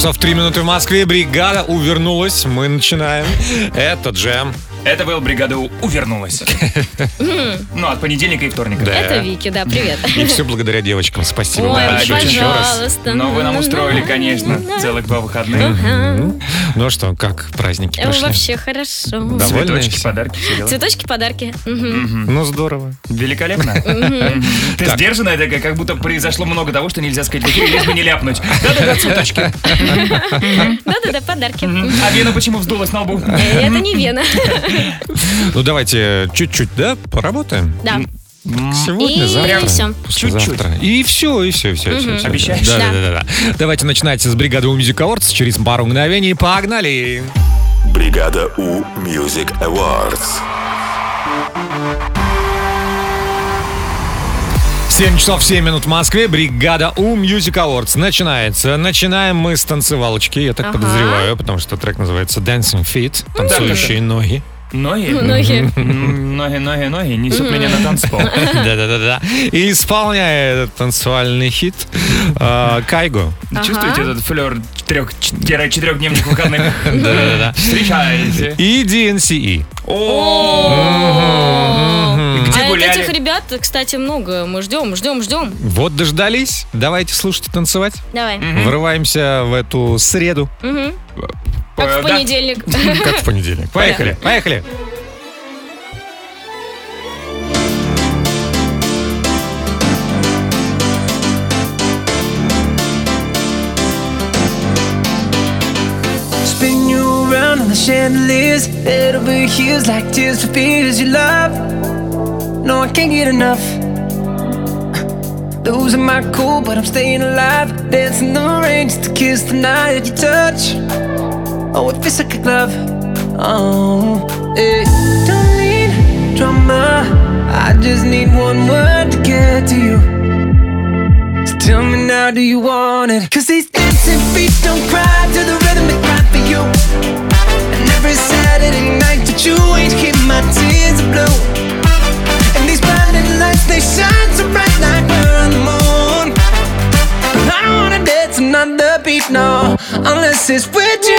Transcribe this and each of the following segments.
часов 3 минуты в Москве. Бригада увернулась. Мы начинаем. Это джем. Это был бригада У увернулась. Ну, от понедельника и вторника. Да. Это Вики, да, привет. И все благодаря девочкам. Спасибо Ой, большое еще раз. пожалуйста. Но вы нам устроили, конечно, целых два выходных. Ну что, как праздники Э, прошли? Вообще хорошо. Довольны Цветочки, подарки. Цветочки, подарки. Ну здорово. Великолепно. Ты сдержанная такая, как будто произошло много того, что нельзя сказать в эфире, лишь бы не ляпнуть. Да-да-да, цветочки. Да-да-да, подарки. А вена почему вздулась на лбу? Э, Это не Вена. Ну давайте чуть-чуть, да, поработаем? Да. Сегодня, И завтра, всё. послезавтра. И все, и все, и все. Мгм. Обещаешь? Да, да, Да. да, да. Давайте начинать с бригады у Music Awards через пару мгновений. Погнали! Бригада У Music Awards. 7 часов 7 минут в Москве. Бригада У Music Awards начинается. Начинаем мы с танцевалочки, я так Ага. подозреваю, потому что трек называется Dancing Feet, танцующие ноги. Ноги? Ноги. Ноги, ноги, ноги несут меня на танцпол. Да-да-да-да. И исполняя этот танцевальный хит э, Кайго. Чувствуете этот флер четырехдневных выходных? Да-да-да. Встречаете. И DNCE. О, Где А гуляли? этих ребят, кстати, много. Мы ждем, ждем, ждем. Вот дождались. Давайте слушать и танцевать. Давай. Врываемся в эту среду, Мгм. Как Э, в да. понедельник. как в понедельник. Поехали, поехали. Spin you around on the chandeliers, head over heels like tears for fears you love. No, I can't get enough. Losing my cool, but I'm staying alive. Dancing the rain just to kiss the night that you touch. Oh, it feels like a glove. Oh, it don't need drama. I just need one word to get to you. So tell me now, do you want it? Cause these dancing feet don't cry to the rhythm they cry for you. And every Saturday night that you ain't hear my tears blue. And these blinding lights, they shine so bright like we're on the moon. Another beat, no, unless it's with you.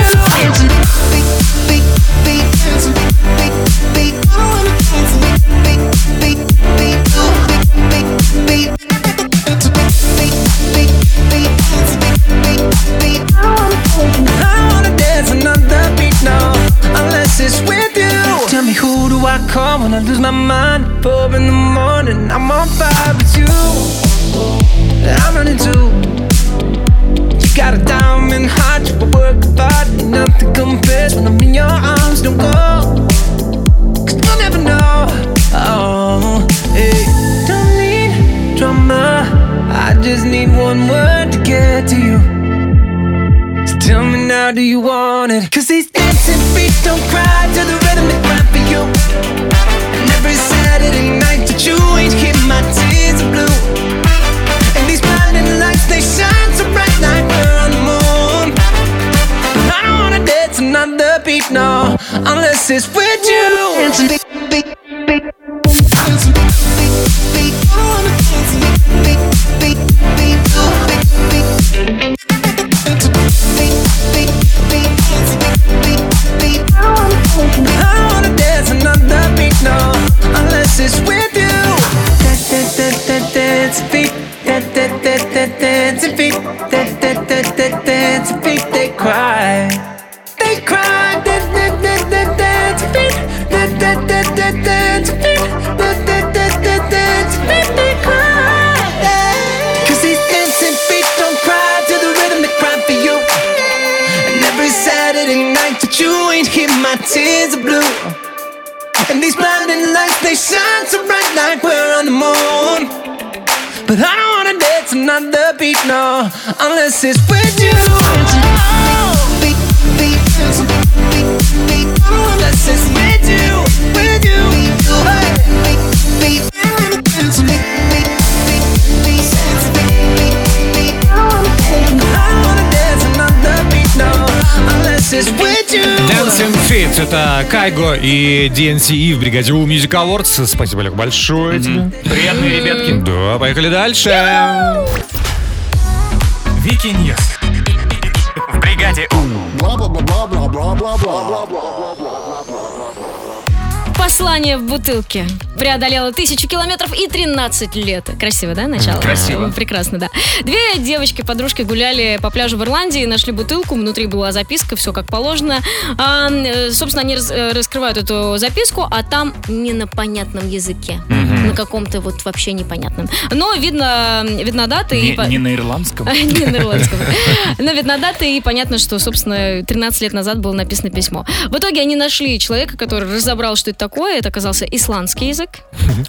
I wanna dance another beat, no, unless it's with you. Tell me who do I call when I lose my mind? Four in the morning, I'm on fire with you. I'm running too. Got a diamond heart, you work hard nothing compares when I'm in your arms. Don't go, cause you'll never know. Oh, hey, don't need drama. I just need one word to get to you. So tell me now, do you want it? Cause these dancing feet don't cry to the rhythm they cry for you. And every Saturday night that you ain't hear my tears blue. And these blinding lights, they shine unless it's with you. Big, I wanna dance. I wanna dance no, unless it's with you. Dance, dance, dance, dance, dance, it's with you. Dancing Feet. Это Кайго и DNCE в бригаде У Music Awards. Спасибо, Олег, большое тебе. Приятные ребятки. Да, поехали дальше. Вики News. В бригаде У. Послание в бутылке. Преодолела тысячу километров и 13 лет. Красиво, да, начало? Красиво. Прекрасно, да. Две девочки-подружки гуляли по пляжу в Ирландии, нашли бутылку, внутри была записка, все как положено. А, э, собственно, они э, раскрывают эту записку, а там не на понятном языке. На каком-то вот вообще непонятном. Но видно, видна дата и... Не, по- не на ирландском. Не на ирландском. Но видна дата, и понятно, что, собственно, 13 лет назад было написано письмо. В итоге они нашли человека, который разобрал, что это такое. Это оказался исландский язык.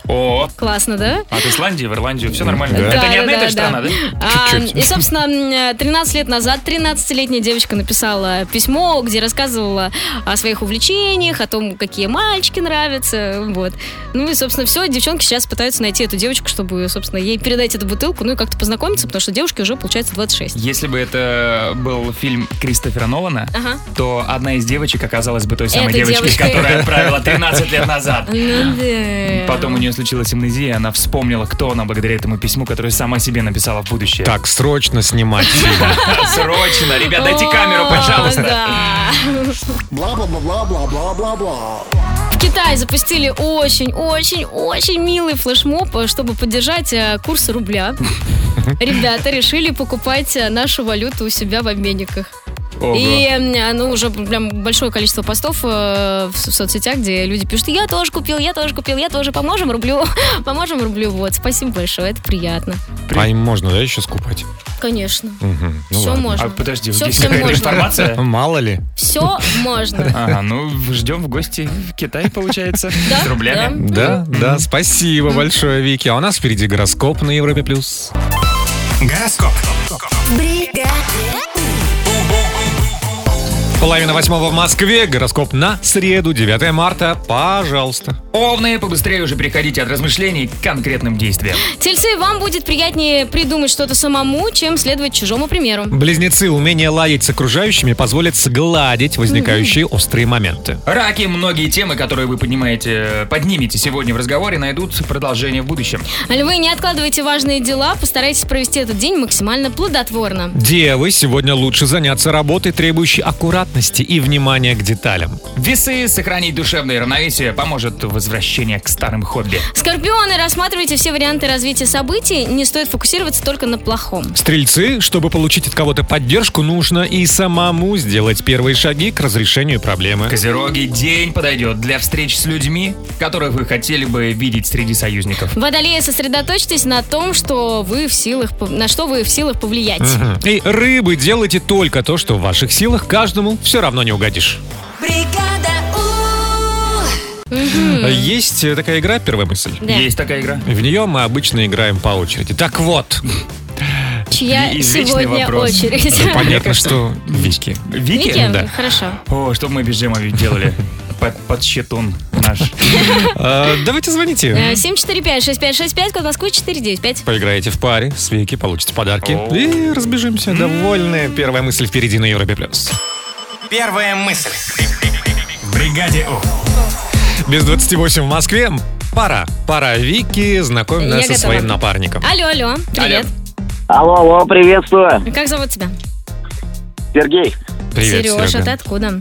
О, Классно, да? от Исландии в Ирландию все нормально. Это не одна и та же страна, да? А. И, собственно, м, 13 лет назад 13-летняя девочка написала письмо, где рассказывала о своих увлечениях, о том, какие мальчики нравятся. Вот. Ну и, собственно, все. Девчонки сейчас пытаются найти эту девочку, чтобы, собственно, ей передать эту бутылку, ну и как-то познакомиться, потому что девушке уже, получается, 26. Если бы это был фильм Кристофера Нолана, Ага. то одна из девочек оказалась бы той самой Этой девочкой, девочкой. которая отправила 13 лет назад. Ну да. Потом у нее случилась амнезия, она вспомнила, кто она благодаря этому письму, которое сама себе написала в будущее. Так, срочно снимать фильм. Срочно, ребят, дайте камеру, пожалуйста. да. В Китае запустили очень-очень-очень милый флешмоб, э, чтобы поддержать э, курс рубля. Ребята решили покупать э, нашу валюту у себя в обменниках. Ого. И ну, уже прям большое количество постов э, в, в соцсетях, где люди пишут, я тоже купил, я тоже купил, я тоже, поможем рублю, поможем рублю. Вот, спасибо большое, это приятно. А им можно, да, еще скупать? Конечно. Мгм. Ну Все ладно. можно. А подожди, Все здесь какая-то можно. информация? Мало ли. Все можно. Ага, ну ждем в гости в Китай, получается, Да, с рублями. Да, да, спасибо большое, Вики. А у нас впереди гороскоп на Европе+. плюс. Гороскоп. Половина восьмого в Москве. Гороскоп на среду, 9 марта. Пожалуйста. Овны, побыстрее уже переходите от размышлений к конкретным действиям. Тельцы, вам будет приятнее придумать что-то самому, чем следовать чужому примеру. Близнецы, умение ладить с окружающими позволит сгладить возникающие острые моменты. Раки, многие темы, которые вы поднимаете, поднимете сегодня в разговоре, найдут продолжение в будущем. Львы, не откладывайте важные дела, постарайтесь провести этот день максимально плодотворно. Девы, сегодня лучше заняться работой, требующей аккуратности и внимания к деталям. Весы, сохранить душевное равновесие поможет возвращение к старым хобби. Скорпионы, рассматривайте все варианты развития событий, не стоит фокусироваться только на плохом. Стрельцы, чтобы получить от кого-то поддержку, нужно и самому сделать первые шаги к разрешению проблемы. Козероги, день подойдет для встреч с людьми, которых вы хотели бы видеть среди союзников. Водолеи, сосредоточьтесь на том, что вы в силах, на что вы в силах повлиять. Мгм. И рыбы, делайте только то, что в ваших силах, каждому все равно не угодишь. Есть э, такая игра «Первая мысль». Да. Есть такая игра? В нее мы обычно играем по очереди. Так вот, Чья сегодня вопрос. очередь? понятно, что Вики. Вики? Вики? Да. Хорошо. О, что мы без Джема делали? Под, под щитун наш. Э, Давайте звоните. Э, 745-6565, код Москвы 495. Поиграете в паре, с Вики, получите подарки. И разбежимся довольны. Первая мысль впереди на Европе+. плюс. Первая мысль. В бригаде У. Без 28 в Москве. Пора. Пора Вики знакомить Я нас со своим напарником. Алло, алло, привет. Алло, алло, приветствую. Как зовут тебя? Сергей, Привет, Сережа, Серега. ты откуда?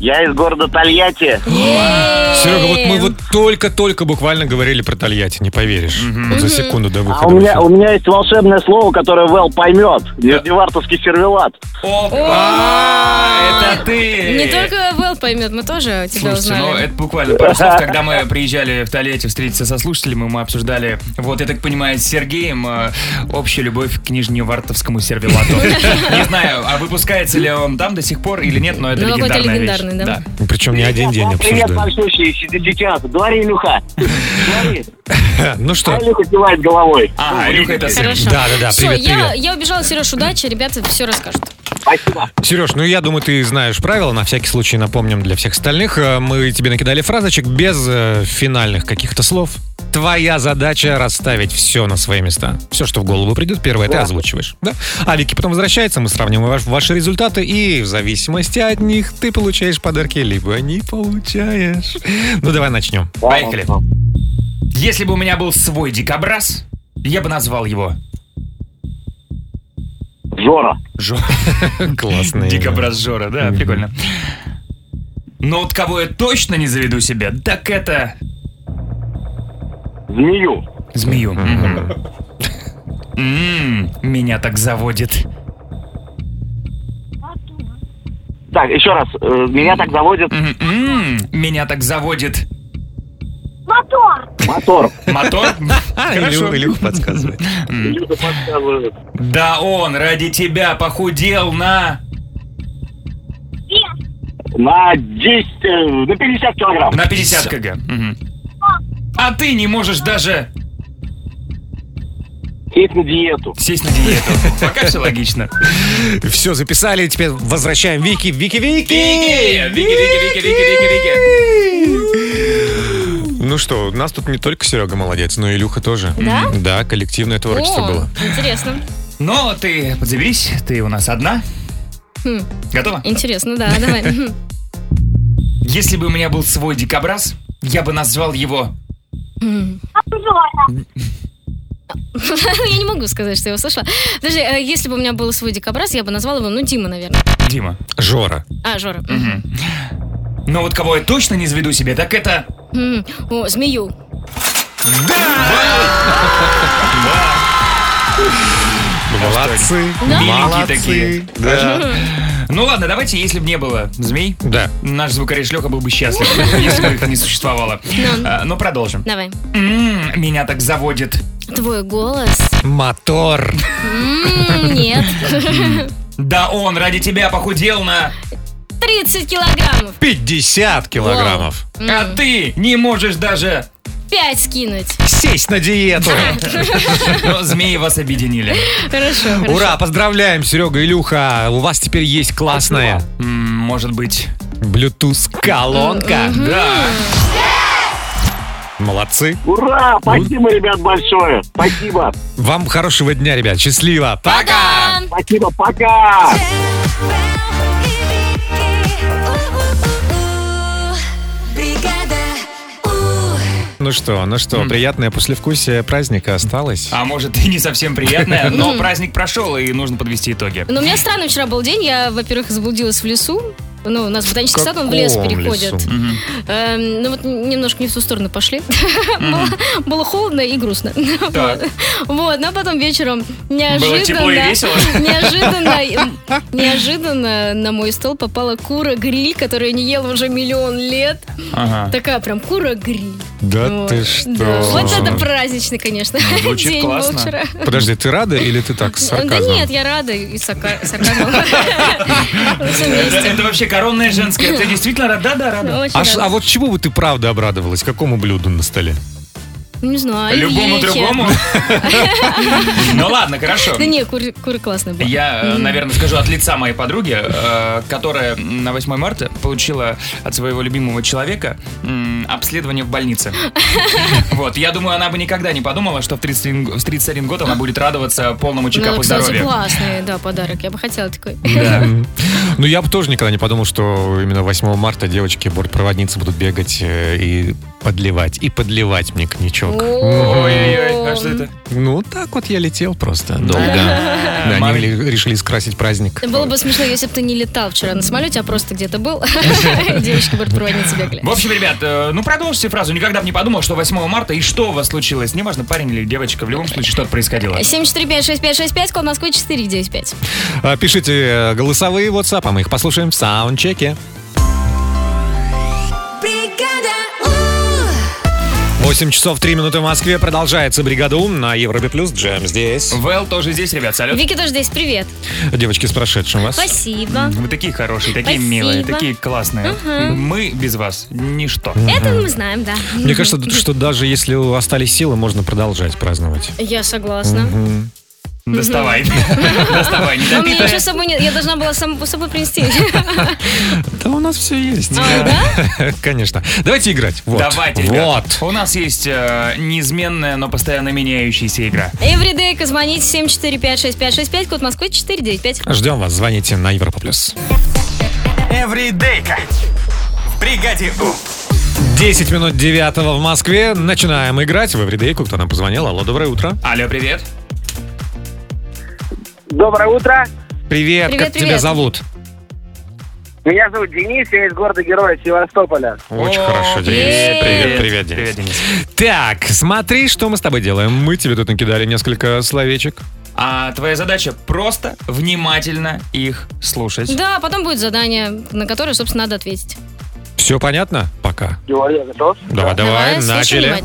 Я из города Тольятти. Серега, вот мы вот только-только буквально говорили про Тольятти, не поверишь. Вот за секунду до А выхода. у в меня, у меня есть волшебное слово, которое Вэл поймет. Нижневартовский сервелат. А, это ты! Не только Вэл поймет, мы тоже тебя Слушайте, ну узнали. это буквально пару слов. Когда мы приезжали в Тольятти встретиться со слушателями, мы обсуждали, вот я так понимаю, с Сергеем э, общую любовь к нижневартовскому сервелату. Не знаю, а выпускается ли он там до сих пор или нет, но это Ну, легендарная вещь. Легендарный, да. Причем не один день Вам Привет, большущий, сейчас. Говори, Илюха. Говори. Ну А что, Илюха кивает головой. А, Илюха, это. Хорошо. Да-да-да, Всё, привет, я, привет. я убежала, Сереж, удачи, ребята все расскажут. Спасибо. Сереж, ну я думаю, ты знаешь правила. На всякий случай напомним для всех остальных. Э, Мы тебе накидали фразочек без э, финальных каких-то слов. Твоя задача расставить все на свои места. Все, что в голову придет, первое ты озвучиваешь. Да? А Вики потом возвращается, мы сравним ваш- ваши результаты, и в зависимости от них ты получаешь подарки, либо не получаешь. Ну давай начнем. Поехали. Если бы у меня был свой дикобраз, я бы назвал его Жора. Жора. Классный. Дикобраз Жора, да, прикольно. Но вот кого я точно не заведу себе, так это Змею. змею. Мгм. М, Меня так заводит. Так, еще раз. э, Меня так заводит М, м, Меня так заводит. мотор. Мотор? А, Хорошо. Илюх, Илюх подсказывает. Да он ради тебя похудел на... На 10, э, на 50 килограмм. На 50 кг. А ты не можешь даже Сесть на диету. сесть на диету. Пока все логично. Все, записали, теперь возвращаем Вики. Вики, Вики! Вики! Вики, Вики, Вики, Вики, Вики. Ну что, у нас тут не только Серега молодец, но и Илюха тоже. Да? Да, коллективное творчество О, было. Интересно. Но ты подзаберись, ты у нас одна. Хм, Готова? интересно, да, давай. Если бы у меня был свой дикобраз, я бы назвал его... Я не могу сказать, что я его слышала. Подожди, э, если бы у меня был свой дикобраз, я бы назвала его, ну, Дима, наверное. Дима. Жора. А, Жора. Но вот кого я точно не заведу себе, так это... О, змею. Молодцы. Миленькие Молодцы. такие. Да. Ну ладно, давайте, если бы не было змей, Да. наш звукорежь Леха был бы счастлив, если бы их не существовало. Ну. А, Но продолжим. Давай. М, Меня так заводит. Твой голос. Мотор. М, Нет. Да он ради тебя похудел на... 30 килограммов. 50 килограммов. А ты не можешь даже... 5 скинуть. Сесть на диету. Но змеи вас объединили. Хорошо, хорошо. Ура, поздравляем, Серега, Илюха. У вас теперь есть классная М, Может быть... Bluetooth-колонка. Да. Молодцы. Ура! Спасибо, ребят, большое. Спасибо. Вам хорошего дня, ребят. Счастливо. Пока. Спасибо, пока. Ну что, ну что, приятное послевкусие праздника осталось. А может и не совсем приятное, но праздник прошел и нужно подвести итоги. Но у меня странный вчера был день. Я, во-первых, заблудилась в лесу. Ну, у нас ботанический сад, он в лес переходит. лесу? Эм, ну вот немножко не в ту сторону пошли. Было- Было холодно и грустно. Так. Вот, но потом вечером неожиданно... тепло и весело? Неожиданно, неожиданно на мой стол попала кура-гриль, которую я не ела уже миллион лет. Ага. Такая прям кура-гриль. Да Вот. ты что? Да. Вот это праздничный, конечно, звучит день был классно. вчера. Подожди, ты рада или ты так с Да нет, я рада и сарка- сарказмом. Это вообще коронная женская. Ты действительно рада? Да, да, рада. Очень А, ш- рада. а вот чего бы ты правда обрадовалась? Какому блюду на столе? Не знаю, Любому другому? Ну ладно, хорошо. Да не, куры, классные были. Я, э, наверное, скажу от лица моей подруги, э, которая на 8 марта получила от своего любимого человека обследование в больнице. Вот, я думаю, она бы никогда не подумала, что в 31, в 31 год она будет радоваться полному Ну, чекапу здоровья. классный, да, подарок. Я бы хотела такой. Да. Ну, я бы тоже никогда не подумал, что именно 8 марта девочки бортпроводницы будут бегать э, и подливать, и подливать мне коньячок. Ой-ой-ой, а что это? Ну, так вот я летел просто долго. Они ли- решили скрасить праздник. Было бы смешно, если бы ты не летал вчера на самолете, а просто где-то был. Девочки бортпроводницы бегали. В общем, ребят, э, ну продолжите фразу. Никогда бы не подумал, что 8 марта и что у вас случилось. Неважно, парень или девочка, в любом случае что-то происходило. 745-6565, код Москвы 495. А, Пишите э, голосовые WhatsApp, а мы их послушаем в саундчеке. 8 часов 3 минуты в Москве. Продолжается бригада Ум на Европе Плюс. Джем здесь. Вэл тоже здесь, ребят, салют. Вики тоже здесь, привет. Девочки, с прошедшим вас. Спасибо. Вы такие хорошие, такие Спасибо. милые, такие классные. Мы без вас ничто. Это мы знаем, да. Мне кажется, что даже если остались силы, можно продолжать праздновать. Я согласна. Доставай. Доставай, не у меня еще с собой нет. Я должна была сам с собой принести. Да у нас все есть. А, да? Конечно. Давайте играть. Вот. Давайте. Вот. У нас есть э, неизменная, но постоянно меняющаяся игра. Everyday, звоните 745-6565, код Москвы 495. Ждем вас. Звоните на Европа Плюс. Эвридейка. В бригаде У. 10 минут 9 в Москве. Начинаем играть в Эвридейку. Кто нам позвонил? Алло, доброе утро. Алло, привет. Доброе утро. Привет, Привет, как тебя привет. зовут? Меня зовут Денис, я из города Героя Севастополя. Очень О, хорошо, Денис. привет. Привет, привет, Денис. Привет, Денис. Так, смотри, что мы с тобой делаем. Мы тебе тут накидали несколько словечек. А твоя задача просто внимательно их слушать. Да, потом будет задание, на которое, собственно, надо ответить. Все понятно? Пока. Я готов. Давай, давай, слушай начали.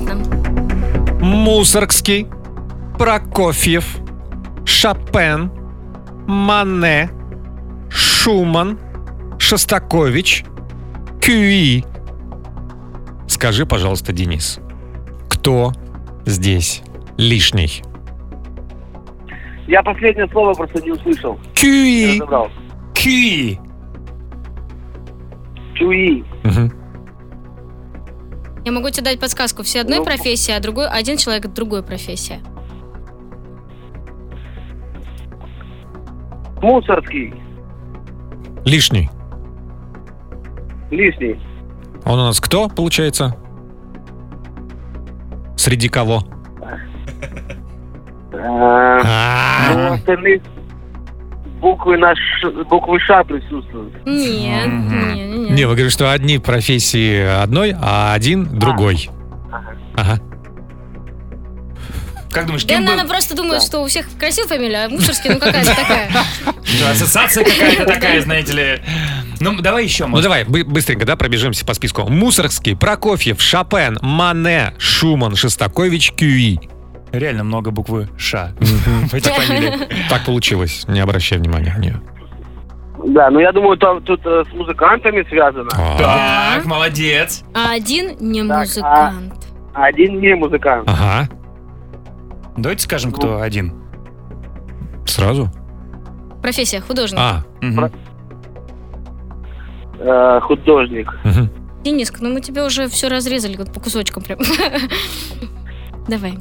Мусоргский, Прокофьев, Шопен, Мане, Шуман, Шостакович, Кюи. Скажи, пожалуйста, Денис, кто здесь лишний? Я последнее слово просто не услышал. Не Кюи. Ки. Чуи. Мгм. Я могу тебе дать подсказку. Все одной Ну. профессии, а другой один человек другой профессии. Мусорский. Лишний. Лишний. Он у нас кто, получается? Среди кого? А, А, Ну, остальных буквы на Ш- буквы Ш присутствуют. Нет, Мгм. не, не, вы говорите, что одни профессии одной, а один другой. Ага. Как думаешь, Да, кем был? наверное, просто думают, что у всех красивая фамилия, а Мусорский, ну какая-то такая. Да, Ассоциация какая-то такая, знаете ли. Ну, давай еще, Ну может. давай, бы- быстренько, да, пробежимся по списку. Мусоргский, Прокофьев, Шопен, Мане, Шуман, Шостакович, Кюи. Реально много буквы Ш. Так получилось, не обращай внимания на нее. Да, ну я думаю, там тут э, с музыкантами связано. А, Так, молодец. А один не Так, музыкант. Один не музыкант. Ага, Давайте скажем, кто один. сразу? Профессия художник. А. Э, художник. мгм. Дениска, ну мы тебе уже все разрезали вот по кусочкам прям. Давай.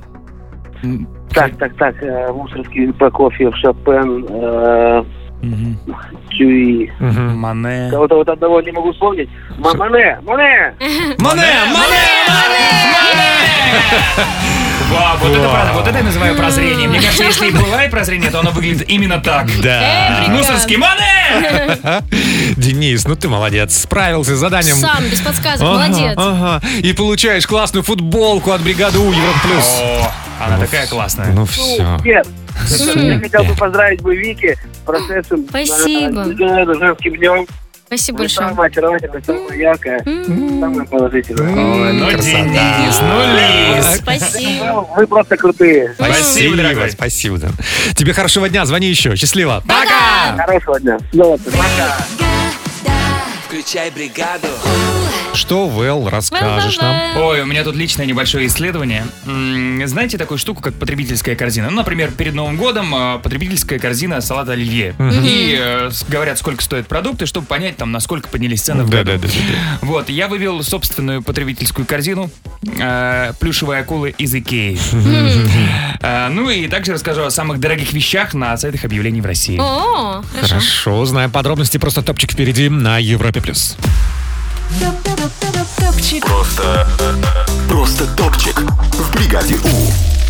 Так, так, так. э, Мусорский, Прокофьев, Шопен, э. Чуи. Мане. Кого-то вот одного не могу вспомнить. Ма- Мане, Мане! Мане, Вау, вот это, правда, вот это я называю прозрение. Мне кажется, если и бывает прозрение, то оно выглядит именно так. Да. Мусорский Мане! Денис, ну ты молодец, справился с заданием. Сам, без подсказок, Ага, молодец. Ага. И получаешь классную футболку от бригады У Европа Плюс. О, она такая классная. Ну все. Нет. Я хотел бы поздравить бы Вики с процессом. Спасибо. э, э, Женским днем. Спасибо Вы большое. самая очаровательная, самая яркая, самая положительная. Ой, ну. Денис, ну, Лиз. Спасибо. Ну, Вы просто крутые. Спасибо, дорогой. спасибо. Тебе хорошего дня, звони еще. Счастливо. Пока! Хорошего дня. Пока. Включай бригаду. Что, Вэл, расскажешь нам? Ой, у меня тут личное небольшое исследование. М, Знаете такую штуку, как потребительская корзина? Ну, например, перед Новым годом э, потребительская корзина салата оливье. И э, с- говорят, сколько стоят продукты, чтобы понять, там, насколько поднялись цены в Да, году. да, да, да. Вот, я вывел собственную потребительскую корзину э, плюшевые акулы из Икеи. Э, Ну и также расскажу о самых дорогих вещах на сайтах объявлений в России. О, хорошо. Хорошо, узнаем подробности. Просто топчик впереди на Европе+. плюс. Просто... Просто топчик в бригаде У.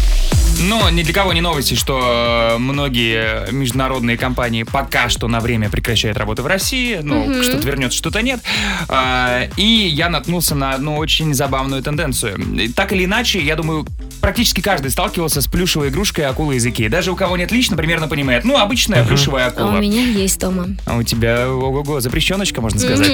Но ни для кого не новости, что э, многие международные компании пока что на время прекращают работу в России. Ну, что-то вернется, что-то нет. А, И я наткнулся на одну очень забавную тенденцию. Так или иначе, я думаю, практически каждый сталкивался с плюшевой игрушкой акулы из Икеи. Даже у кого нет лично, примерно понимает. Ну, обычная плюшевая А акула. у меня есть дома. А у тебя, ого-го, запрещеночка, можно сказать.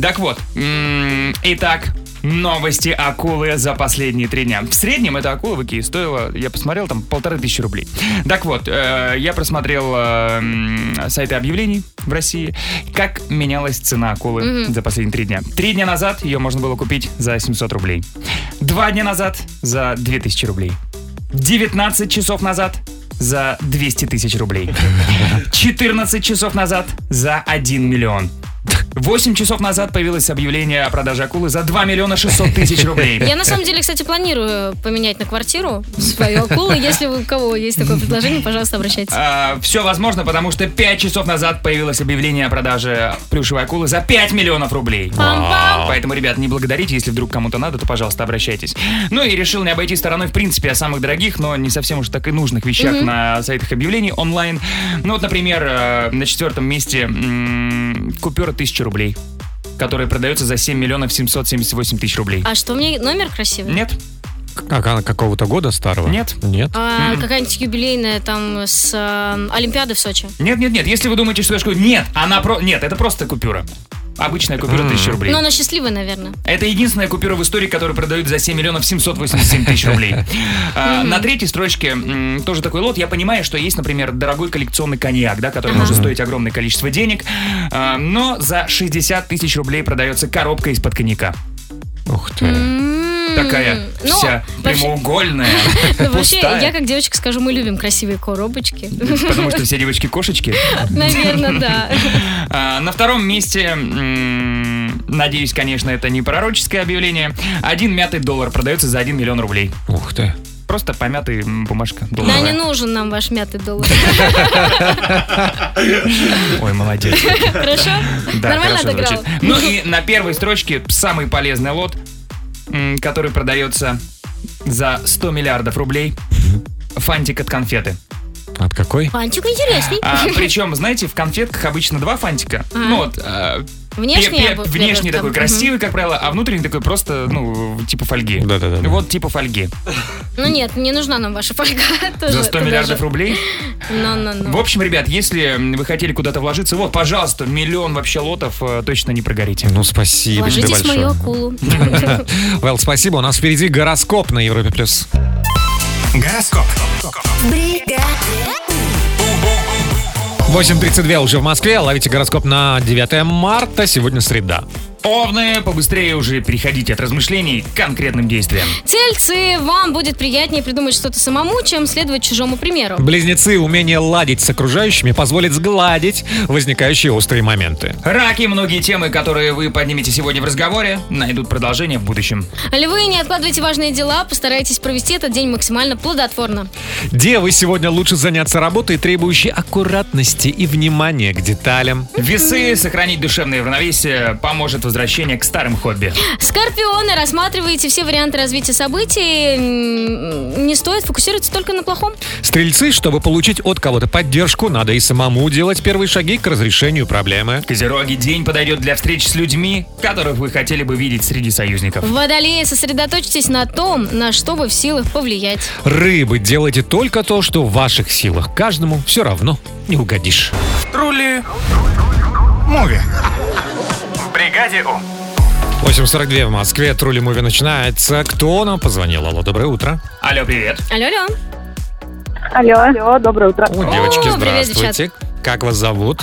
Так вот, м, итак, новости акулы за последние три дня. В среднем эта акула в Икее стоила, я посмотрел, там полторы тысячи рублей. Так вот, э, я просмотрел э, сайты объявлений в России, как менялась цена акулы за последние три дня. Три дня назад ее можно было купить за 700 рублей. Два дня назад за 2000 рублей. 19 часов назад за 200 тысяч рублей. 14 часов назад за 1 миллион. 8 часов назад появилось объявление о продаже акулы за 2 миллиона 600 тысяч рублей. Я на самом деле, кстати, планирую поменять на квартиру свою акулу. Если у кого есть такое предложение, пожалуйста, обращайтесь. все возможно, потому что 5 часов назад появилось объявление о продаже плюшевой акулы за 5 миллионов рублей. Пам-пам. Поэтому, ребят, не благодарите, если вдруг кому-то надо, то, пожалуйста, обращайтесь. Ну и решил не обойти стороной, в принципе, о самых дорогих, но не совсем уж так и нужных вещах на сайтах объявлений онлайн. Ну вот, например, э, на четвертом месте м, купюра 1000 рублей, которая продается за 7 миллионов 778 тысяч рублей. А что, мне номер красивый? Нет? Как она какого-то года старого? Нет. Нет. А, какая-нибудь юбилейная там с э, Олимпиады в Сочи. Нет, нет, нет. Если вы думаете, что я школе... Нет, она про... Нет, это просто купюра. Обычная купюра 1000 рублей. Но она счастливая, наверное. Это единственная купюра в истории, которую продают за 7 миллионов 787 тысяч рублей. А, На третьей строчке м, тоже такой лот. Я понимаю, что есть, например, дорогой коллекционный коньяк, да, который может стоить огромное количество денег. А, Но за 60 тысяч рублей продается коробка из-под коньяка. Ух ты. М, Такая ну, вся вообще- прямоугольная, Ну, вообще, пустая. я как девочка скажу, мы любим красивые коробочки. Потому что все девочки кошечки. Наверное, да. А, На втором месте, надеюсь, конечно, это не пророческое объявление, один мятый доллар продается за 1 миллион рублей. Ух ты. Просто помятый бумажка Да, долларовая. не нужен нам ваш мятый доллар. Ой, молодец. Хорошо? Да, Нормально звучит. Ну и на первой строчке самый полезный лот, который продается за 100 миллиардов рублей. Фантик от конфеты. От какой? Фантик интересней. А, причем, знаете, в конфетках обычно два фантика. А. Ну вот, а, Внешний, я внешний такой там, красивый, как правило, а внутренний такой просто, ну, типа фольги. Да-да-да. Вот типа фольги. Ну нет, не нужна нам ваша фольга. тоже- За 100 это миллиардов рублей. Ну-ну-ну. В общем, ребят, если вы хотели куда-то вложиться, вот, пожалуйста, миллион вообще лотов, э, точно не прогорите. Ну, спасибо тебе Ложитесь мою большое. акулу. Вэл, спасибо. У нас впереди гороскоп на Европе+. плюс. Гороскоп. 8.32 уже в Москве. Ловите гороскоп на 9 марта. Сегодня среда. Овны, побыстрее уже переходите от размышлений к конкретным действиям. Тельцы, вам будет приятнее придумать что-то самому, чем следовать чужому примеру. Близнецы, умение ладить с окружающими позволит сгладить возникающие острые моменты. Раки, многие темы, которые вы поднимете сегодня в разговоре, найдут продолжение в будущем. Львы, не откладывайте важные дела, постарайтесь провести этот день максимально плодотворно. Девы, сегодня лучше заняться работой, требующей аккуратности и внимания к деталям. Весы, сохранить душевное равновесие поможет возвращение к старым хобби. Скорпионы, рассматривайте все варианты развития событий. Не стоит фокусироваться только на плохом. Стрельцы, чтобы получить от кого-то поддержку, надо и самому делать первые шаги к разрешению проблемы. Козероги, день подойдет для встреч с людьми, которых вы хотели бы видеть среди союзников. Водолеи, сосредоточьтесь на том, на что вы в силах повлиять. Рыбы, делайте только то, что в ваших силах. Каждому все равно не угодишь. Трули. Муви. Бригаде У. 8.42 в Москве. Трули Муви начинается. Кто нам позвонил? Алло, доброе утро. Алло, привет. Алло, алло. Алло, алло, доброе утро. О, девочки, О, привет, здравствуйте. Как вас зовут?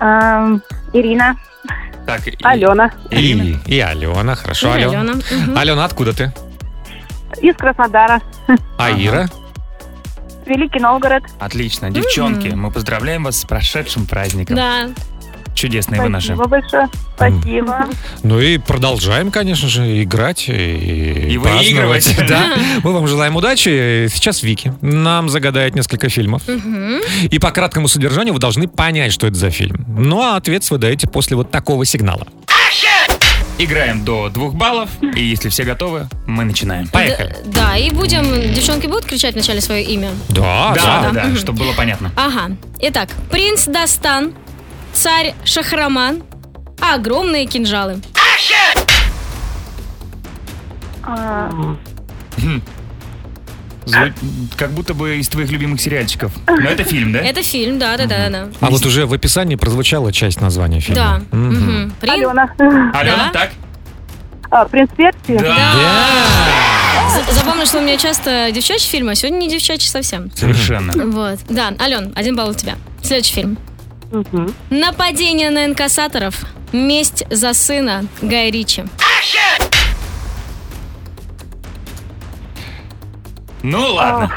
Эм, Ирина, Так, и- Алена. И, и Алена. Хорошо, И Алена. Алена. Мгм. Алена, откуда ты? Из Краснодара. А Ира? Великий Новгород. Отлично, девчонки, мы поздравляем вас с прошедшим праздником. Да. Чудесные вы наши. Спасибо большое. Спасибо. Ну и продолжаем, конечно же, играть и, И праздновать. выигрывать. Да. Мы вам желаем удачи. Сейчас Вики нам загадает несколько фильмов. И по краткому содержанию вы должны понять, что это за фильм. Ну а ответ вы даете после вот такого сигнала. Играем до двух баллов, и если все готовы, мы начинаем. Поехали. Д- Да, и будем... Девчонки будут кричать вначале свое имя? Да, Да, да. да, да, чтобы было понятно. Ага. Итак, принц Дастан, царь Шахраман, огромные кинжалы. А, Зву- Как будто бы из твоих любимых сериальчиков. Но это фильм, да? Это фильм, да, да, да, да. А вот уже в описании прозвучала часть названия Да. фильма. Мгм. Алена. Алена, Да. так? А, Принц Персии. Да. З- Запомнил, что у меня часто девчачий фильм, а сегодня не девчачий совсем. Совершенно. Вот. Да, Ален, один балл у тебя. Следующий фильм. Мгм. Нападение на инкассаторов. Месть за сына Гай Ричи. Ну ладно.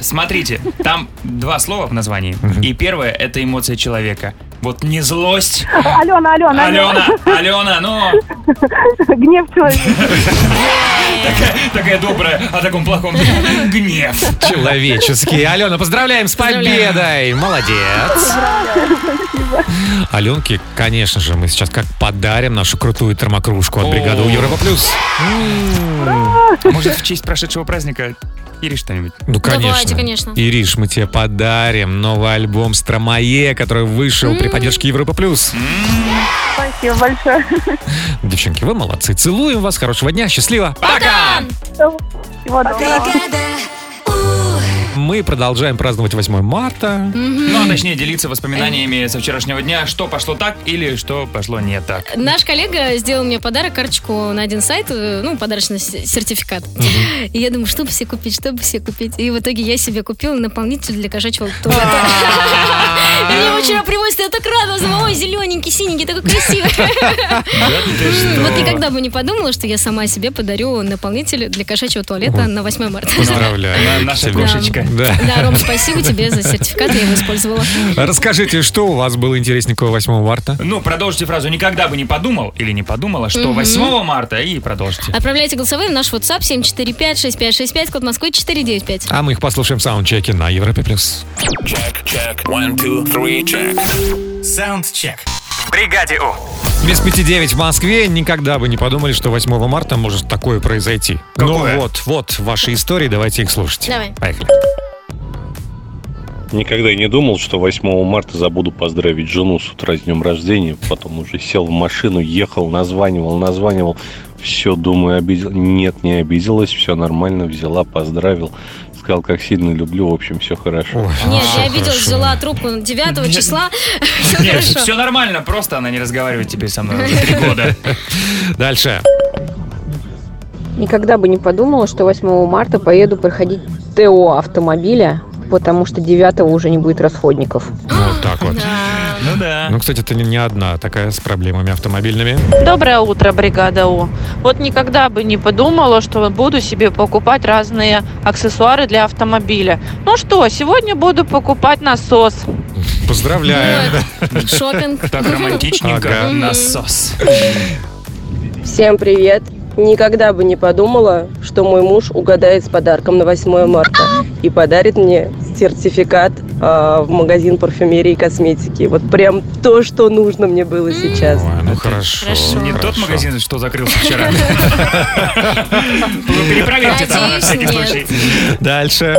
Смотрите, там два слова в названии. И первое — это эмоция человека. Вот не злость. Алена, Алена, Алена, Алена, ну, Гнев человека. такая, добрая, о таком плохом. Гнев. Человеческий. Алена, поздравляем с победой. Молодец. Аленке, конечно же, мы сейчас как подарим нашу крутую термокружку от бригады О. Европа Плюс. Может, в честь прошедшего праздника или что-нибудь? Ну, конечно. Давайте, конечно. Ириш, мы тебе подарим новый альбом «Стромае», который вышел при поддержке Европа Плюс. Спасибо большое. Девчонки, вы молодцы. Целуем вас. Хорошего дня. Счастливо. Пока! Всего доброго. Мы продолжаем праздновать 8 марта. Ну, а точнее, делиться воспоминаниями со вчерашнего дня, что пошло так или что пошло не так. Наш коллега сделал мне подарок, карточку на один сайт, э, ну, подарочный сертификат. И я думаю, что бы себе купить, что бы себе купить. И в итоге я себе купила наполнитель для кошачьего туалета. И Мне его вчера привозят, я так радостно. Ой, зелененький, синенький, такой красивый. Вот никогда бы не подумала, что я сама себе подарю наполнитель для кошачьего туалета на 8 марта. Поздравляю. На- наша кошечка. Да. Да, Ром, спасибо тебе за сертификат, я его использовала. Расскажите, что у вас было интересненького 8 марта? Ну, продолжите фразу «никогда бы не подумал» или «не подумала», что 8 марта, и продолжите. Отправляйте голосовые в наш WhatsApp 745-6565, код Москвы 495. А мы их послушаем в саундчеке на Европе+. плюс. Саундчек. В бригаде У. Без пяти девять в Москве никогда бы не подумали, что 8 марта может такое произойти. Какое? Ну вот, вот ваши истории, давайте их слушать. Давай. Поехали. Никогда не думал, что 8 марта забуду поздравить жену с утра с днем рождения. Потом уже сел в машину, ехал, названивал, названивал. Все, думаю, обидел. Нет, не обиделась, все нормально, взяла, поздравил. Сказал, как сильно люблю, в общем, все хорошо. Ой, Нет, я обиделась, взяла трубку 9 числа. Нет, все нормально, просто она не разговаривает теперь со мной уже три года. Дальше. Никогда бы не подумала, что 8 марта поеду проходить ТО автомобиля, потому что 9 уже не будет расходников. Вот так вот. Ну да. Ну, кстати, это не- одна такая с проблемами автомобильными. Доброе утро, бригада У. Вот никогда бы не подумала, что буду себе покупать разные аксессуары для автомобиля. Ну что, сегодня буду покупать насос. Поздравляю. Шопинг. Так романтичненько. Ага. Насос. Всем привет! Никогда бы не подумала, что мой муж угадает с подарком на 8 марта и подарит мне сертификат а, в магазин парфюмерии и косметики. Вот прям то, что нужно мне было сейчас. Ой, ну хорошо. Хорошо. Не тот хорошо. магазин, что закрылся вчера. Вы перепроверьте там на всякий случай. Дальше.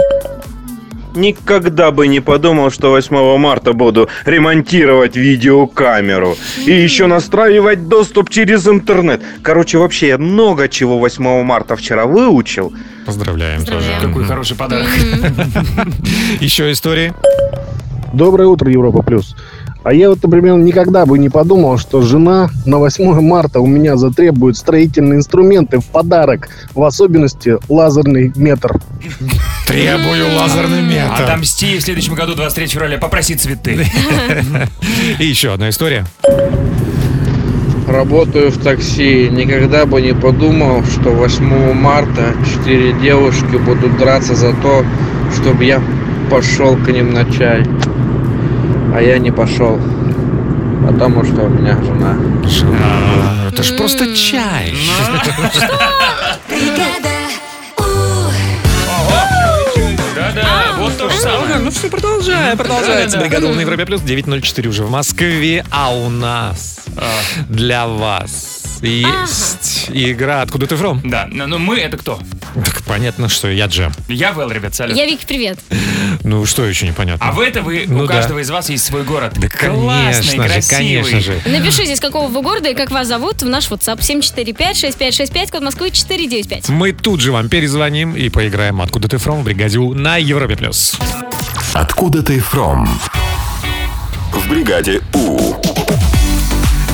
Никогда бы не подумал, что 8 марта буду ремонтировать видеокамеру. И еще настраивать доступ через интернет. Короче, вообще я много чего 8 марта вчера выучил. Поздравляем, Поздравляем. тоже. Какой хороший подарок. Еще истории? Доброе утро, Европа Плюс. А я вот, например, никогда бы не подумал, что жена на 8 марта у меня затребует строительные инструменты в подарок, в особенности лазерный метр. Требую лазерный метр. Отомсти в следующем году, 23 февраля, попроси цветы. И еще одна история. Работаю в такси. Никогда бы не подумал, что 8 марта четыре девушки будут драться за то, чтобы я пошел к ним на чай. А я не пошел. Потому что у меня жена. Жена. Это ж просто чай. Да-да, же самое. Ну все, продолжаем, продолжается. Бригада на Европе Плюс 9.04 уже в Москве, а у нас для вас есть игра «Откуда ты фром?» Да, но мы это кто? Так понятно, что я Джем. Я Вэл, ребят, салют. Я Вики, привет. Ну что еще непонятно? А вы это вы, Ну у да. каждого из вас есть свой город. Да Классный, конечно же, красивый. конечно же. Напишите, из какого вы города и как вас зовут в наш WhatsApp 745-6565, код Москвы 495. Мы тут же вам перезвоним и поиграем «Откуда ты фром» в бригаде У на Европе+. плюс. Откуда ты from? В бригаде У.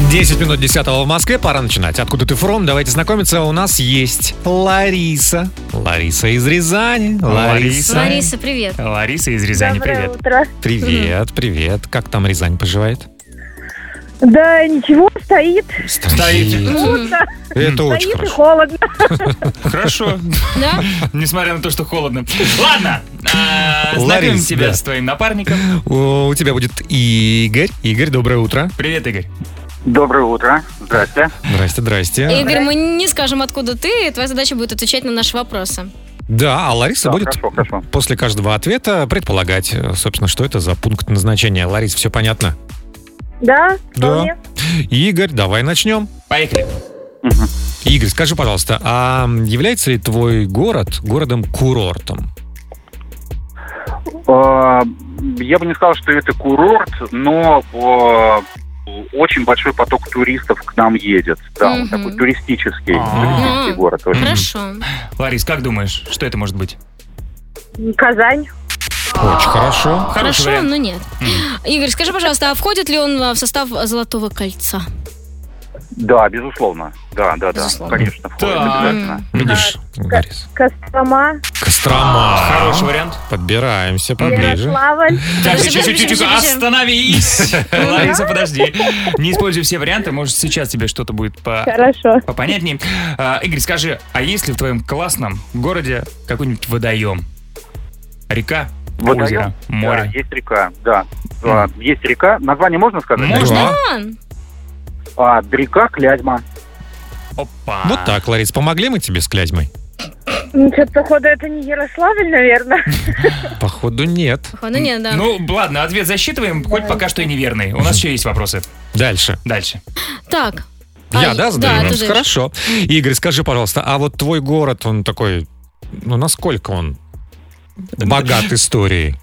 10 минут 10 в Москве, пора начинать. Откуда ты фром? Давайте знакомиться. У нас есть Лариса. Лариса из Рязани. Лариса. Лариса, привет. Лариса из Рязани, привет. утро. Привет, привет. Как там Рязань поживает? Да, ничего, стоит. Стоит. Пусто. Это очень Стоит и хорошо. холодно. Хорошо. Да? Несмотря на то, что холодно. Ладно, А, Знакомим Ларис, тебя да. с твоим напарником. У тебя будет Игорь. Игорь, доброе утро. Привет, Игорь. Доброе утро. Здрасте. Здрасте, здрасте. Игорь, мы не скажем, откуда ты. Твоя задача будет отвечать на наши вопросы. Да, а Лариса Да, будет хорошо, хорошо. после каждого ответа предполагать, э, собственно, что это за пункт назначения. Ларис, все понятно? Да, Да. Игорь, давай начнем. Поехали. Игорь, скажи, пожалуйста, а является ли твой город городом-курортом? Э, Я бы не сказал, что это курорт, но э, очень большой поток туристов к нам едет. Да, он такой туристический, А. туристический город. очень. Хорошо. Ларис, как думаешь, что это может быть? Казань. Очень хорошо. Хороший Хорошо, вариант. но нет. Игорь, скажи, пожалуйста, а входит ли он в состав Золотого кольца? Да, безусловно. Да, да, да. Безусловно. Конечно, входит обязательно. Видишь. Кострома. Кострома. Хороший вариант. Подбираемся поближе. Ярославль. Так, тихо, остановись! Лариса, подожди. Не используй все варианты, может, сейчас тебе что-то будет по... Хорошо. попонятнее. А, Игорь, скажи, а есть ли в твоем классном городе какой-нибудь водоем? Река? Водоем? Озеро? Да, Море? есть река, да. А, Есть река. Название можно сказать? Можно. А, река Клязьма. Опа. Вот так, Ларис, помогли мы тебе с Клязьмой? Ну, что-то, походу, это не Ярославль, наверное. Походу, нет. Походу, нет, да. Ну, ладно, ответ засчитываем, хоть пока что и неверный. У нас еще есть вопросы. Дальше. Дальше. Так. Я, А, да, задаю? да, Хорошо. Игорь, скажи, пожалуйста, а вот твой город, он такой, ну, насколько он богат историей?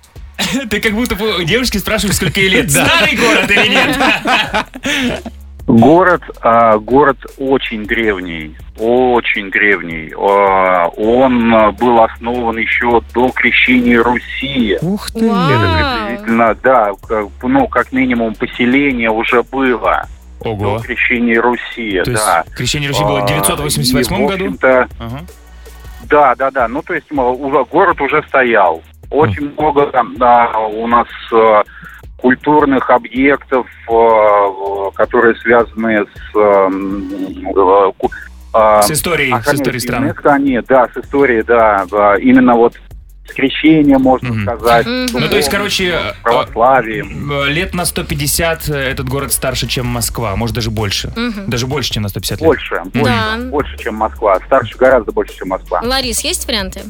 Ты как будто у девушки спрашиваешь, сколько ей лет. Старый город или нет? Город, а, город очень древний, очень древний. А, Он а, был основан еще до крещения Руси. Ух ты! Вау. Приблизительно, да, как, ну, как минимум поселение уже было до Ого. крещения Руси, То есть да. крещение Руси было в А, 988 и, в году? Ага. Да, да, да. Ну, то есть уже- город уже стоял. Очень много там, да, у нас э, культурных объектов, э, э, которые связаны с... э, м, э, ку- э, С историей, с историей страны. Они, да, с историей, да, именно вот с крещением, можно Мгм. сказать. С Ну, то есть, короче, с православием. э, лет на 150 этот город старше, чем Москва, может даже больше. Мгм. Даже больше, чем на 150 лет. Больше, больше, Да. больше, чем Москва. Старше гораздо больше, чем Москва. Ларис, есть варианты?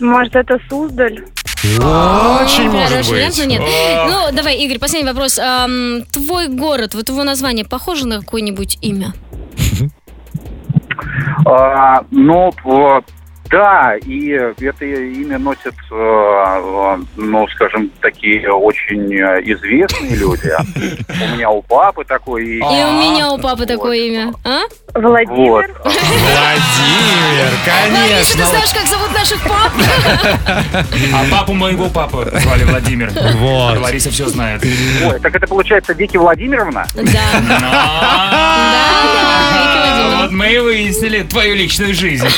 Может, это Суздаль? Очень может быть. нет. Ну, давай, Игорь, последний вопрос. Твой город, вот его название похоже на какое-нибудь имя? А, ну, да, и это имя носят, э, э, ну, скажем, такие очень э, известные люди. У меня у папы такое И имя. у меня у папы такое имя. А? Владимир? Владимир, Лариса, ты конечно. знаешь, как зовут наших пап? А папу моего папы звали Владимир. Вот. Лариса все знает. Ой, так это получается Вики Владимировна? Да. Да. Вот мы и выяснили твою личную жизнь.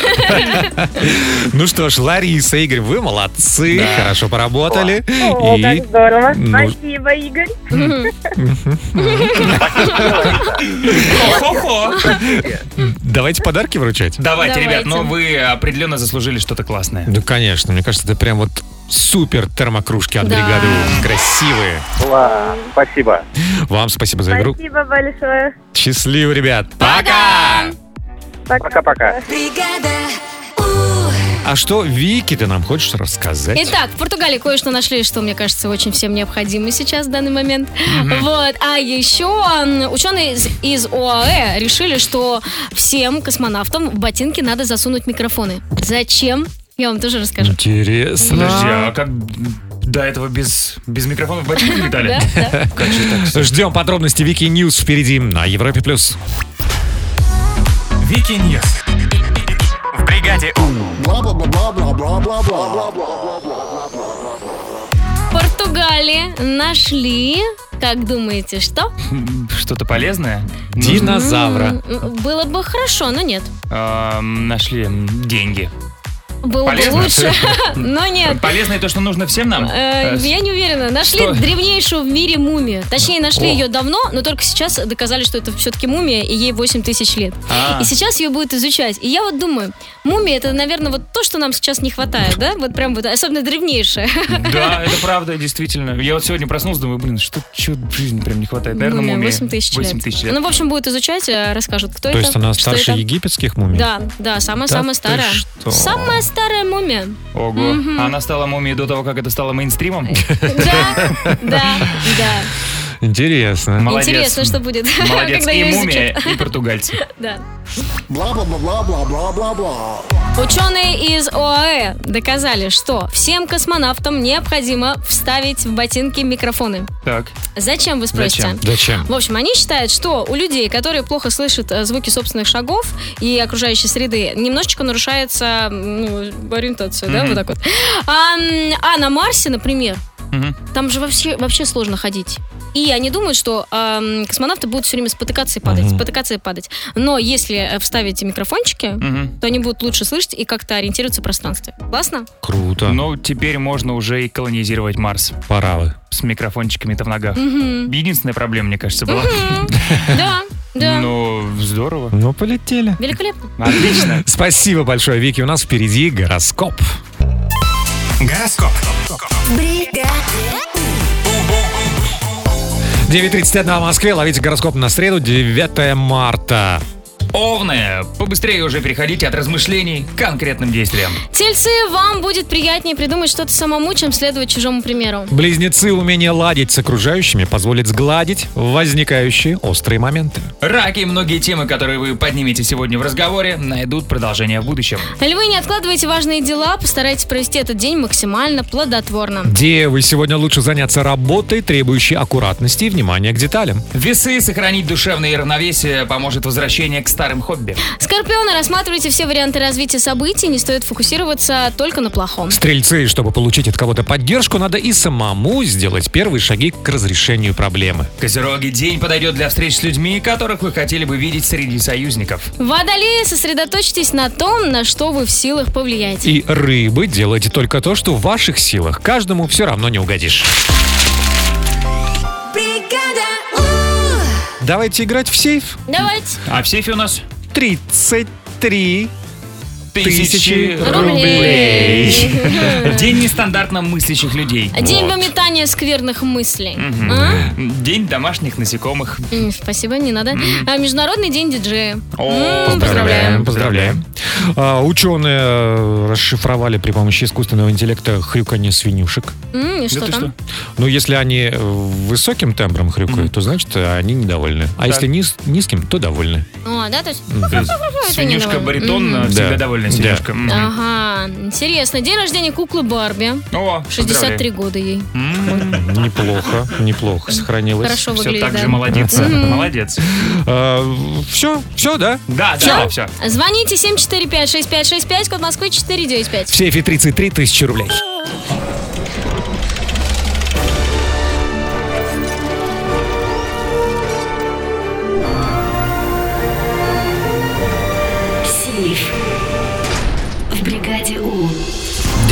Ну что ж, Лариса, Игорь, вы молодцы, Да. хорошо поработали. О, И как здорово. ну- Спасибо, Игорь. Хо-хо-хо. давайте подарки вручать. Давайте, ребят, но вы определенно заслужили что-то классное. Ну, конечно, мне кажется, это прям вот супер термокружки от Да. бригады. Красивые. Ла, Спасибо. Вам спасибо за игру. Спасибо большое. Счастливо, ребят. Пока! Пока-пока. А что, Вики, ты нам хочешь рассказать? Итак, в Португалии кое-что нашли, что, мне кажется, очень всем необходимо сейчас в данный момент. Вот. А еще ученые из, из ОАЭ решили, что всем космонавтам в ботинки надо засунуть микрофоны. Зачем? Я вам тоже расскажу. Интересно. Подожди, а как до этого без, без микрофона в ботинках летали? Ждем подробности Вики News впереди на Европе+. плюс. Вики News. В бригаде У. В Португалии нашли, как думаете, что? Что-то полезное? Динозавра. Было бы хорошо, но нет. Нашли деньги. Было Полезно? бы лучше, но нет. Полезно и то, что нужно всем нам? Э, Э, Я не уверена. Нашли древнейшую в мире мумию. Точнее, нашли ее давно, но только сейчас доказали, что это все-таки мумия, и ей 8 тысяч лет. А. И сейчас ее будут изучать. И я вот думаю, мумия это, наверное, вот то, что нам сейчас не хватает, да? Вот прям вот, особенно древнейшая. Да, это правда, действительно. Я вот сегодня проснулся, думаю, блин, что в жизни прям не хватает? Наверное, Мумия, мумия. 8 тысяч 8 лет. Ну, в общем, будут изучать, э, расскажут, кто То это. есть она старше египетских мумий? Да, да, самая-самая старая. Самая старая мумия. Ого. Мгм. А Она стала мумией до того, как это стало мейнстримом? Да, да. Интересно. Молодец. Интересно, что будет, Молодец. когда И ее мумия, изучат. и португальцы. Да. Бла-бла-бла-бла-бла-бла-бла. Ученые из ОАЭ доказали, что всем космонавтам необходимо вставить в ботинки микрофоны. Так. Зачем, вы спросите? Зачем? Зачем? В общем, они считают, что у людей, которые плохо слышат э, звуки собственных шагов и окружающей среды, немножечко нарушается ну, ориентация, да, Мгм. вот так вот. А, а на Марсе, например, Мгм. там же вообще, вообще сложно ходить. И они думают, что эм, космонавты будут все время спотыкаться и падать, Мгм. спотыкаться и падать. Но если э, вставить микрофончики, Мгм. то они будут лучше слышать и как-то ориентироваться в пространстве. Классно? Круто. Ну, теперь можно уже и колонизировать Марс. Пора вы. С микрофончиками-то в ногах. Мгм. Единственная проблема, мне кажется, была. Да, да. Ну, здорово. Ну, полетели. Великолепно. Отлично. Спасибо большое, Вики. У нас впереди гороскоп. Гороскоп. 9.31 в Москве. Ловите гороскоп на среду, 9 марта. Овны, побыстрее уже переходите от размышлений к конкретным действиям. Тельцы, вам будет приятнее придумать что-то самому, чем следовать чужому примеру. Близнецы умение ладить с окружающими позволит сгладить возникающие острые моменты. Раки, многие темы, которые вы поднимете сегодня в разговоре, найдут продолжение в будущем. Львы, не откладывайте важные дела, постарайтесь провести этот день максимально плодотворно. Девы, сегодня лучше заняться работой, требующей аккуратности и внимания к деталям. Весы, сохранить душевное равновесие поможет возвращение к старым хобби. Скорпионы, рассматривайте все варианты развития событий, не стоит фокусироваться только на плохом. Стрельцы, чтобы получить от кого-то поддержку, надо и самому сделать первые шаги к разрешению проблемы. Козероги, день подойдет для встреч с людьми, которых вы хотели бы видеть среди союзников. Водолеи, сосредоточьтесь на том, на что вы в силах повлиять. И рыбы, делайте только то, что в ваших силах. Каждому все равно не угодишь. Давайте играть в сейф. Давайте. А в сейфе у нас 33 тысячи рублей. День нестандартно мыслящих людей. День Вот. выметания скверных мыслей. А? День домашних насекомых. Спасибо, не надо. А, Международный день диджея. О, Поздравляем. Поздравляем. А, ученые э, расшифровали при помощи искусственного интеллекта хрюканье свинюшек. И что там? Ну, если они э, высоким тембром хрюкают, то значит э, они недовольны. А Так. если низ- низким, то довольны. О, да, то есть... То Свинюшка баритон Мгм. всегда Да. довольна Да. свинюшка. Мгм. Ага, интересно. День рождения куклы Барби. О, 63 года ей. Неплохо, неплохо сохранилось. Хорошо Все выглядит, так да. же молодец. Молодец. Все, все, да? Да, да, все. Звоните 745-6565, код Москвы 495. В сейфе 33 тысячи рублей.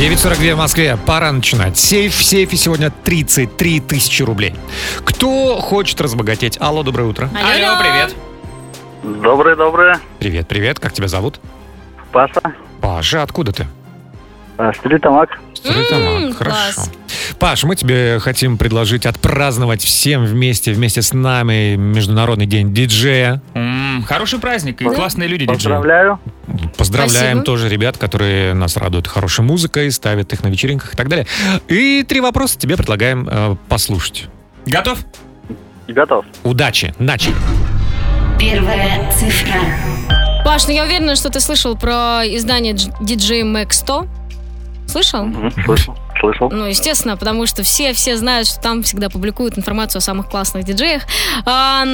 9.42 в Москве. Пора начинать. Сейф в сейфе сегодня 33 тысячи рублей. Кто хочет разбогатеть? Алло, доброе утро. Алло, привет. Доброе, доброе. Привет, привет. Как тебя зовут? Паша. Паша, откуда ты? А, Стритамак. Стройтамак. М, Хорошо. класс. Паш, мы тебе хотим предложить отпраздновать всем вместе, вместе с нами Международный день диджея. М, Хороший праздник и классные люди диджеи. Поздравляю. Поздравляем Спасибо. тоже ребят, которые нас радуют хорошей музыкой, ставят их на вечеринках и так далее. И три вопроса тебе предлагаем э, послушать. Готов? Готов. Удачи. Начали. Первая цифра. Паш, ну я уверена, что ты слышал про издание Дж- DJ Mac 100. Слышал? Слышал. Слышал. Ну, естественно, потому что все, все знают, что там всегда публикуют информацию о самых классных диджеях. А,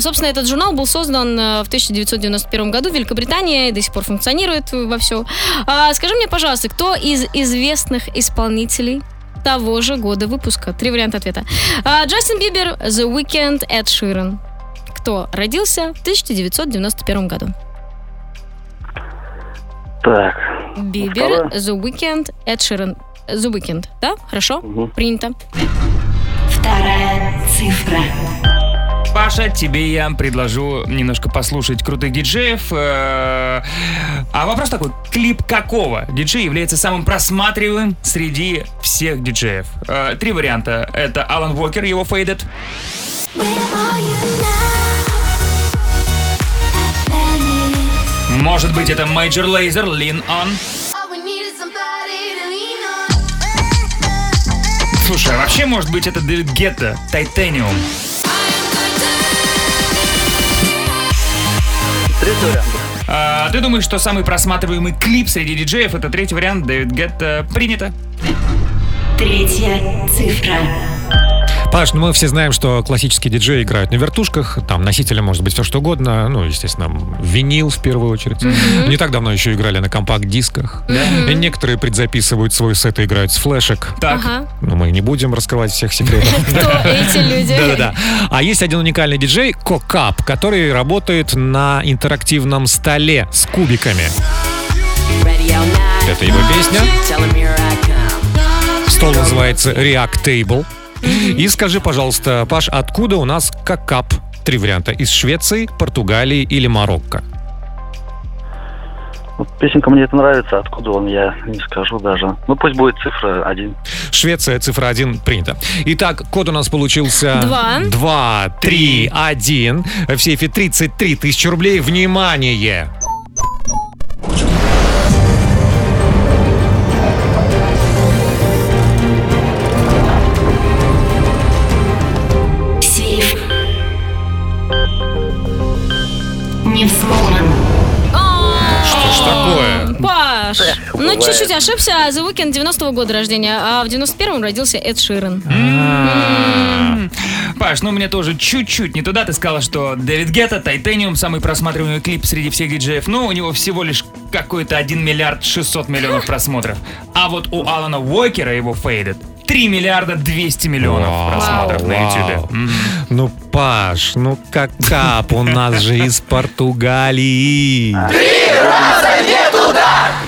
собственно, этот журнал был создан э, в 1991 году в Великобритании и до сих пор функционирует во все. скажи мне, пожалуйста, кто из известных исполнителей того же года выпуска? Три варианта ответа. А, Джастин Бибер, The Weeknd, Эд Ширен. Кто родился в 1991 году? Так. Бибер, The Weeknd, Эд Ширен. The Weeknd, да? Хорошо? Принято. Вторая цифра. Паша, тебе я предложу немножко послушать крутых диджеев. Э, А вопрос такой, клип какого диджея является самым просматриваемым среди всех диджеев? Э, Три варианта. Это Алан Уокер, его Faded. Может быть, это Major Lazer, Lean On. Слушай, а вообще, может быть, это Дэвид Гетта, Titanium. Третий вариант. А, ты думаешь, что самый просматриваемый клип среди диджеев это третий вариант Дэвид Гетта? Принято. Третья цифра. Паш, ну мы все знаем, что классические диджеи играют на вертушках, там носители может быть все что угодно, ну, естественно, винил в первую очередь. Мгм. Не так давно еще играли на компакт-дисках. Мгм. И некоторые предзаписывают свой сет и играют с флешек. Так. Ага. Но мы не будем раскрывать всех секретов. Кто эти люди? Да-да-да. А есть один уникальный диджей, Кокап, который работает на интерактивном столе с кубиками. Это его песня. Стол называется React Table. И скажи, пожалуйста, Паш, откуда у нас Кокап? Три варианта. Из Швеции, Португалии или Марокко? Вот песенка мне это нравится, откуда он, я не скажу даже. Ну пусть будет цифра один. Швеция, цифра 1, принято. Итак, код у нас получился... Два. 2, 3, 1. В сейфе 33 тысячи рублей. Внимание! Бывает. чуть-чуть ошибся. The Weeknd 90-го года рождения, а в 91-м родился Эд Ширен. М. Паш, ну мне тоже чуть-чуть не туда. Ты сказала, что Дэвид Гетта, Titanium, самый просматриваемый клип среди всех диджеев. Но у него всего лишь какой-то 1 миллиард 600 миллионов просмотров. А вот у Алана Уокера, его Faded, 3 миллиарда 200 миллионов Вау. просмотров на ютубе. Мгм. Ну, Паш, ну Кокап у нас же из Португалии.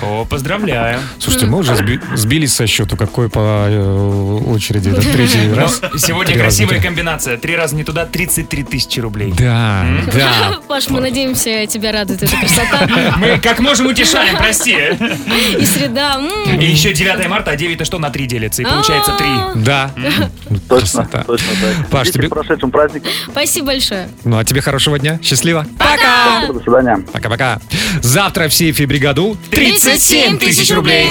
О, поздравляю. Слушайте, мы уже сби- сбились со счету, какой по э, очереди. Это третий Ну, раз. Сегодня Три раза красивая туда. комбинация. Три раза не туда, 33 тысячи рублей. Да, да. Паш, мы надеемся, тебя радует эта красота. Мы как можем утешаем, прости. И среда. м. И еще 9 марта, а 9 что на 3 делится, и получается 3. Да. Точно, точно так. Паш, Идите тебе- с прошедшим праздником. Спасибо большое. Ну, а тебе хорошего дня. Счастливо. Пока! До свидания. Пока-пока. Завтра в сейфе бригаду 37 тысяч рублей.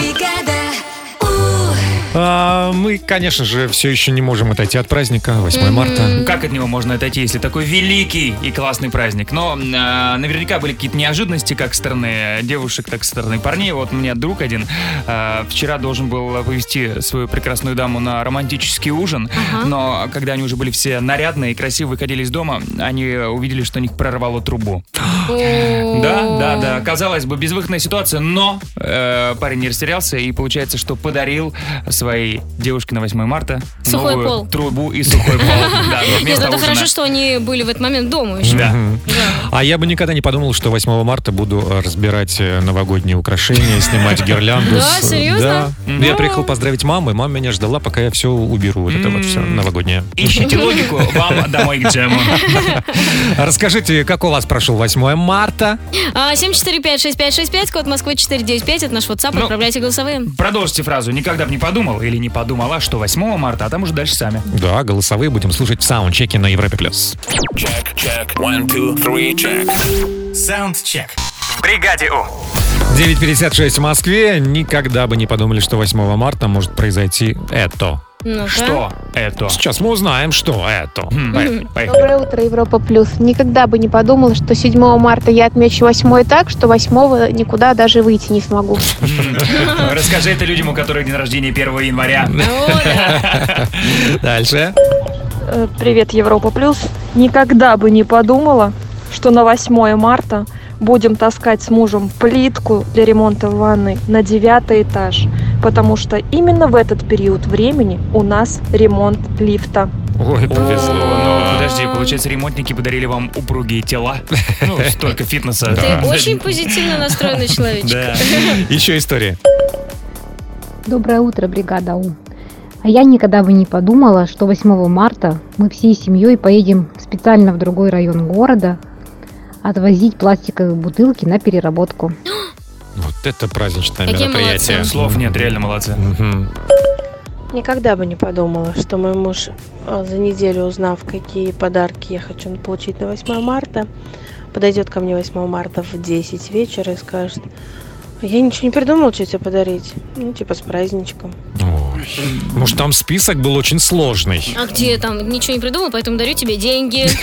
А, мы, конечно же, все еще не можем отойти от праздника 8 марта. Как от него можно отойти, если такой великий и классный праздник? Но а, наверняка были какие-то неожиданности, как со стороны девушек, так и со стороны парней. Вот у меня друг один а, вчера должен был повести свою прекрасную даму на романтический ужин, но когда они уже были все нарядные и красиво выходили из дома, они увидели, что у них прорвало трубу. Да, да, да. Казалось бы, безвыходная ситуация, но э, парень не растерялся и получается, что подарил своей девушке на 8 марта Сухой новую пол. трубу и сухой пол. Да, Нет, вместо это хорошо, что они были в этот момент дома еще. А я бы никогда не подумал, что 8 марта буду э, разбирать э, новогодние украшения, снимать гирлянду. Да, с- серьезно? Да. Мгм. Я приехал поздравить маму, и мама меня ждала, пока я все уберу, вот это вот все новогоднее. Ищите логику, вам домой к джему. Расскажите, как у вас прошел 8 марта? А, 745-6565, код Москвы 495, это наш WhatsApp, Ну. отправляйте голосовые. Продолжите фразу «Никогда бы не подумал» или «Не подумала, что 8 марта», а там уже дальше сами. Да, голосовые будем слушать в саундчеке на Европе+. плюс. Саундчек. Бригаде У. 9.56 в Москве. Никогда бы не подумали, что 8 марта может произойти это. Ну-ка. Что это? Сейчас мы узнаем, что это. Поехали, поехали. Доброе утро, Европа Плюс. Никогда бы не подумала, что 7 марта я отмечу 8 так, что 8 никуда даже выйти не смогу. Расскажи это людям, у которых день рождения 1 января. Дальше. Э, Привет, Европа Плюс. Никогда бы не подумала, что на 8 марта будем таскать с мужем плитку для ремонта ванной на девятый этаж, потому что именно в этот период времени у нас ремонт лифта. Ой, повезло. Ну, Подожди, получается, ремонтники подарили вам упругие тела? Ну, столько фитнеса. Ты очень позитивно настроенный человечек. Да. Еще история. Доброе утро, бригада У. А я никогда бы не подумала, что 8 марта мы всей семьей поедем специально в другой район города отвозить пластиковые бутылки на переработку. Вот это праздничное Какие мероприятие. молодцы. Слов нет, реально молодцы. Мгм. Никогда бы не подумала, что мой муж э, за неделю узнав, какие подарки я хочу получить на 8 марта, подойдет ко мне 8 марта в 10 вечера и скажет, я ничего не придумал, что тебе подарить. Ну, типа с праздничком. Может, там список был очень сложный. А где там ничего не придумал, поэтому дарю тебе деньги.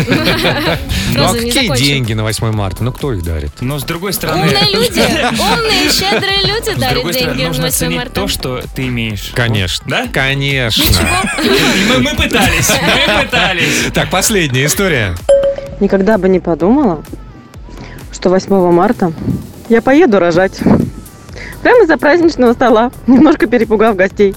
Ну а какие деньги на 8 марта? Ну кто их дарит? Но с другой стороны... Умные люди, умные, щедрые люди С дарят другой стороны, деньги на нужно 8 ценить марта. то, что ты имеешь. Конечно. Да? Конечно. Мы, мы пытались, мы пытались. Так, последняя история. Никогда бы не подумала, что 8 марта я поеду рожать. Прямо из-за праздничного стола, немножко перепугав гостей.